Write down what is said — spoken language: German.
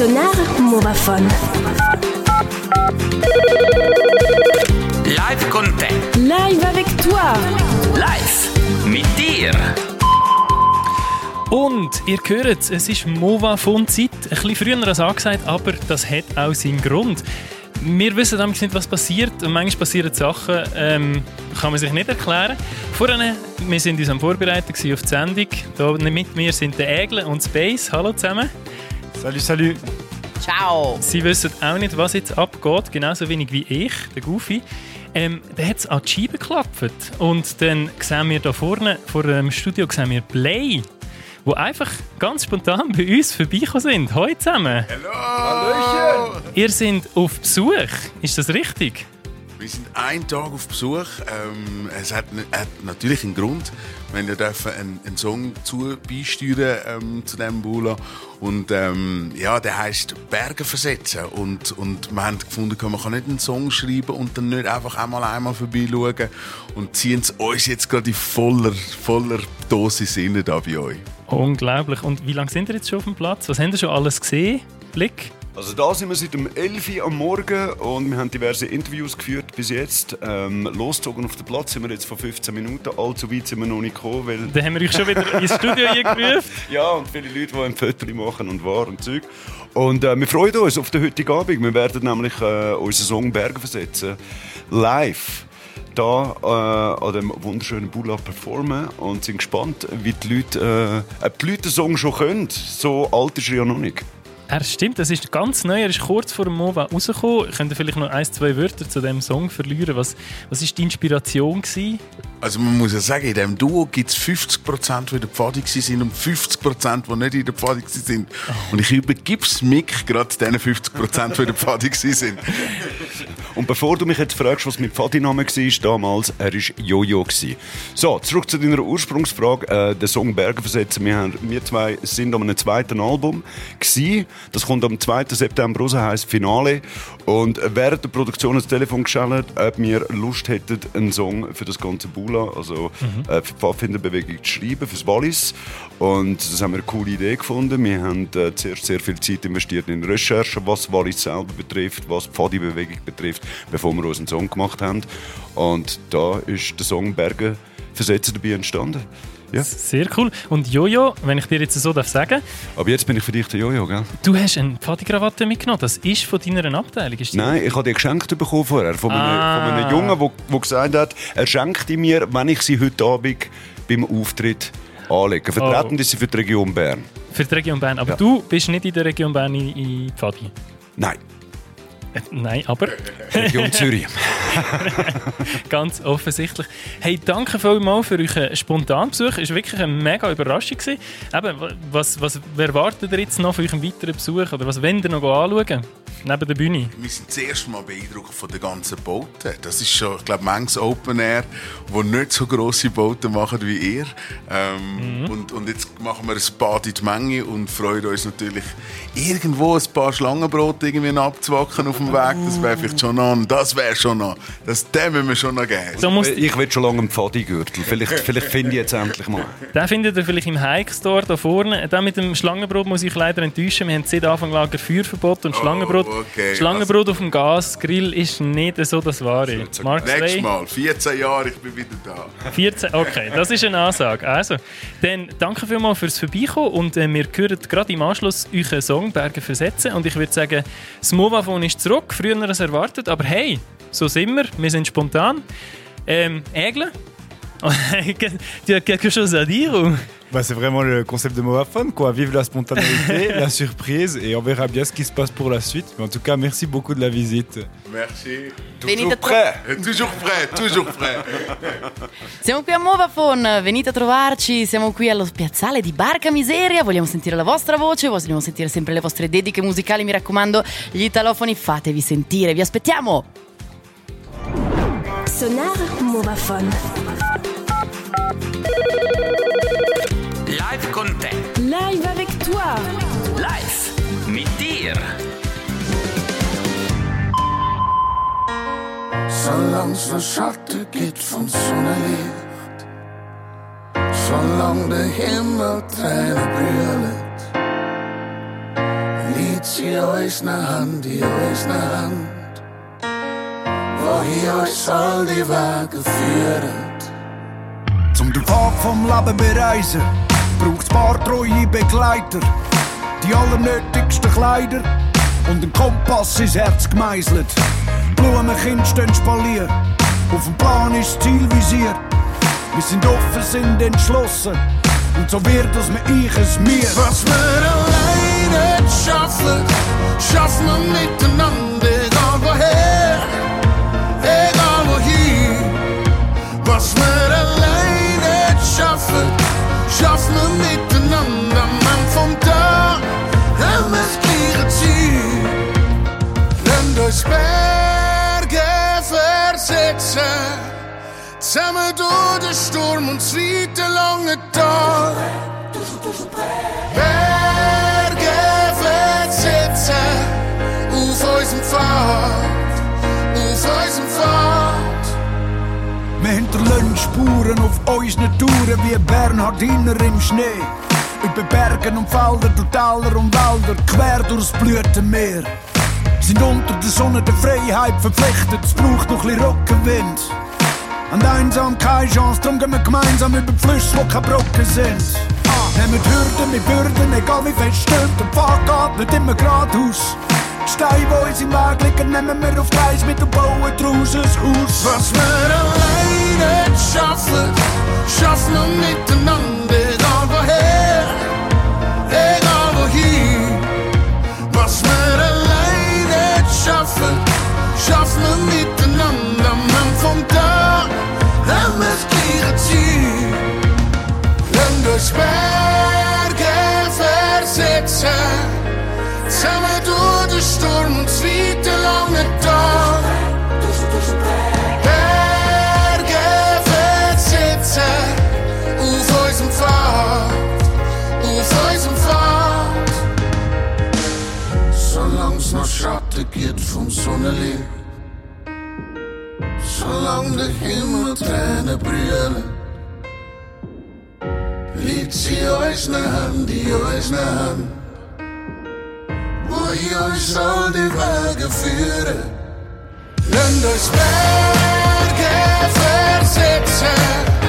Sonar Movaphone. Live con te. Live avec toi. Live mit dir. Und ihr hört es, es ist Mova von Zeit. Ein bisschen früher als angesagt, aber das hat auch seinen Grund. Wir wissen damals nicht, was passiert und manchmal passieren Sachen, ähm, kann man sich nicht erklären. Vorhin, wir sind uns am Vorbereiten auf die Sendung. Hier mit mir sind der Egle und Space. Hallo zusammen. Salut, salut. Ciao. Sie wissen auch nicht, was jetzt abgeht, genauso wenig wie ich, der Goofy. Ähm, der hat es an die Scheibe geklappt. Und dann sehen wir da vorne, vor dem Studio, sehen wir Play, die einfach ganz spontan bei uns vorbeigekommen sind. Hallo zusammen. Hallöchen. Ihr seid auf Besuch, ist das richtig? Wir sind einen Tag auf Besuch. Ähm, es hat, hat natürlich einen Grund. Wir dürfen einen, einen Song zu beisteuern ähm, zu diesem Bula. Und ähm, ja, der heisst Berge versetzen. Und, und wir haben gefunden, man kann nicht einen Song schreiben und dann nicht einfach einmal einmal vorbeischauen. Und ziehen es uns jetzt gerade in voller, voller Dosis rein bei euch. Unglaublich. Und wie lange sind ihr jetzt schon auf dem Platz? Was habt ihr schon alles gesehen? Blick? Also da sind wir seit dem 11 Uhr am Morgen und wir haben diverse Interviews geführt bis jetzt. Ähm, losgezogen auf den Platz sind wir jetzt vor 15 Minuten. Allzu weit sind wir noch nicht gekommen, weil... Dann haben wir euch schon wieder ins Studio eingerufen. ja, und viele Leute, die ein Foto machen und war und Zeug. Und äh, wir freuen uns auf den heutigen Abend. Wir werden nämlich äh, unseren Song Berge versetzen. Live da äh, an dem wunderschönen Bula performen und sind gespannt, wie die Leute, äh, ob die Leute den Song schon können. So alt ist er ja noch nicht. Er stimmt, das ist ganz neu. Er ist kurz vor dem Mova rausgekommen. Könnt ihr vielleicht noch ein, zwei Wörter zu dem Song verlieren? Was was ist die Inspiration gewesen? Also man muss ja sagen, in diesem Duo gibt es 50%, die in der Pfadi waren und 50%, die nicht in der Pfadi waren. Und ich übergebe es Mick gerade diesen 50%, die in der Pfadi waren. Und bevor du mich jetzt fragst, was mein Pfadi-Name war damals, er war Jojo. gewesen. So, zurück zu deiner Ursprungsfrage. Äh, den Song Berge versetzen. Wir, haben, wir zwei sind an einem zweiten Album. Gewesen. Das kommt am 2. September raus, heisst Finale. Und während der Produktion das Telefon geschaltet, ob wir Lust hätten, einen Song für das ganze Bula, also äh, für die Pfadfinderbewegung zu schreiben, fürs Wallis. Und das haben wir eine coole Idee gefunden. Wir haben äh, zuerst sehr viel Zeit investiert in Recherche, was Wallis selber betrifft, was die Pfadi-Bewegung betrifft, bevor wir uns einen Song gemacht haben. Und da ist der Song Berge versetzen dabei entstanden. Ja. Sehr cool. Und Jojo, wenn ich dir jetzt so darf sagen, Aber jetzt bin ich für dich der Jojo, gell? du hast eine Pfadi-Krawatte mitgenommen. Das ist von deiner Abteilung. Ist Nein, ich habe die geschenkt bekommen vorher von einem, Ah. von einem Jungen, der, der gesagt hat, er schenkt die mir, wenn ich sie heute Abend beim Auftritt anlege. Vertreten Oh. ist sie für die Region Bern. Für die Region Bern. Aber Ja. du bist nicht in der Region Bern in, in Pfadi. Nein, Nein, aber Region Zürich. ganz offensichtlich. Hey, danke vielmals für euren spontanen Besuch. Es war wirklich eine mega Überraschung. Eben, was, was erwartet ihr jetzt noch für euren weiteren Besuch? Oder was wollt ihr noch anschauen? Neben der Bühne? Wir sind zuerst mal beeindruckt von den ganzen Booten. Das ist schon, ich glaube, manches Open Air, wo nicht so grosse Boote machen wie ihr. Ähm, und, und jetzt machen wir ein Bad in die Menge und freuen uns natürlich, irgendwo ein paar Schlangenbrote irgendwie abzwacken auf dem Weg. Das wäre vielleicht schon noch, das wäre schon noch, das, müssen wir schon noch geben. Muss, Ich will schon lange einen Pfadi-Gürtel. Vielleicht, vielleicht finde ich jetzt endlich mal. den findet ihr vielleicht im Hike Store da vorne. Den mit dem Schlangenbrot muss ich leider enttäuschen. Wir haben seit Anfang Lager Feuerverbot und Schlangenbrot. Okay. Schlangenbrot auf dem Gasgrill ist nicht so das Wahre. Mark Nächstes Slay, Mal, 14 Jahre, ich bin wieder da. 14, okay, das ist eine Ansage. Also, dann danke vielmals fürs Vorbeikommen und äh, wir hören gerade im Anschluss euren Song «Berge versetzen» und ich würde sagen, das Movaphone ist zurück, früher als erwartet, aber hey, so sind wir, wir sind spontan. Ähm, Aigle? quelque chose à dire? Bah, c'est vraiment le concept de Movaphone, quoi. Vive la spontanéité, la surprise, et on verra bien ce qui se passe pour la suite. Mais en tout cas, merci beaucoup de la visite. Merci. Tro- Prêt? Toujours prêt, toujours prêt. Siamo qui a Movaphone, venite a trovarci, siamo qui allo piazzale di Barca Miseria, vogliamo sentire la vostra voce, vogliamo sentire sempre le vostre dediche musicali, mi raccomando, gli italofoni fatevi sentire, vi aspettiamo! Sonar Movaphone. Zwarte kit van zonnelicht. Zolang de hemel treinen brullet. liegt sie unsere Hand in unsere Hand, wohin uns all die Wege führen. Zum den Pfad vom Leben bereisen, braucht's paar treue Begleiter, die allernötigsten Kleider und ein Kompass ins Herz gemeißelt. Blumenkind stehen spaliert, auf dem Plan ist das Ziel visiert. Wir sind offen, sind entschlossen und so wird es mir ich es mir. Was wir alleine schaffen, schaffen wir miteinander, egal woher, egal wohin. Was wir alleine schaffen, schaffen wir miteinander, Mann vom Tag, haben das gleiche Ziel. Lasst uns Berge versetzen, zusammen durch den Sturm und weite lange Tal. Berge versetzen auf unserem Pfad, auf unserem Pfad. Wir hinterlassen Spuren auf unseren Touren wie Bernhardiner im Schnee. Über Bergen und Felder, durch Täler und Wälder, quer durchs Blütenmeer. Sind unter der Sonne der Freiheit verpflichtet, es braucht noch ein bisschen Rückenwind. An einsam keine Chance, drum gehen wir gemeinsam über die Flüsse, wo keine Brocken sind. Nehmen Hürden mit Bürden, egal wie fest stimmt, der Pfad geht nicht immer geradeaus. Steine, die uns im Weg liegen, nehmen wir auf Gleis mit und bauen draus ein Haus. Was wir alleine schaffen, schaffen wir miteinander, solang der Himmel Tränen brüllen, liegt sie unsere Hand in unsere Hand, wohin uns all die Wege führen. Lasst uns Berge versetzen,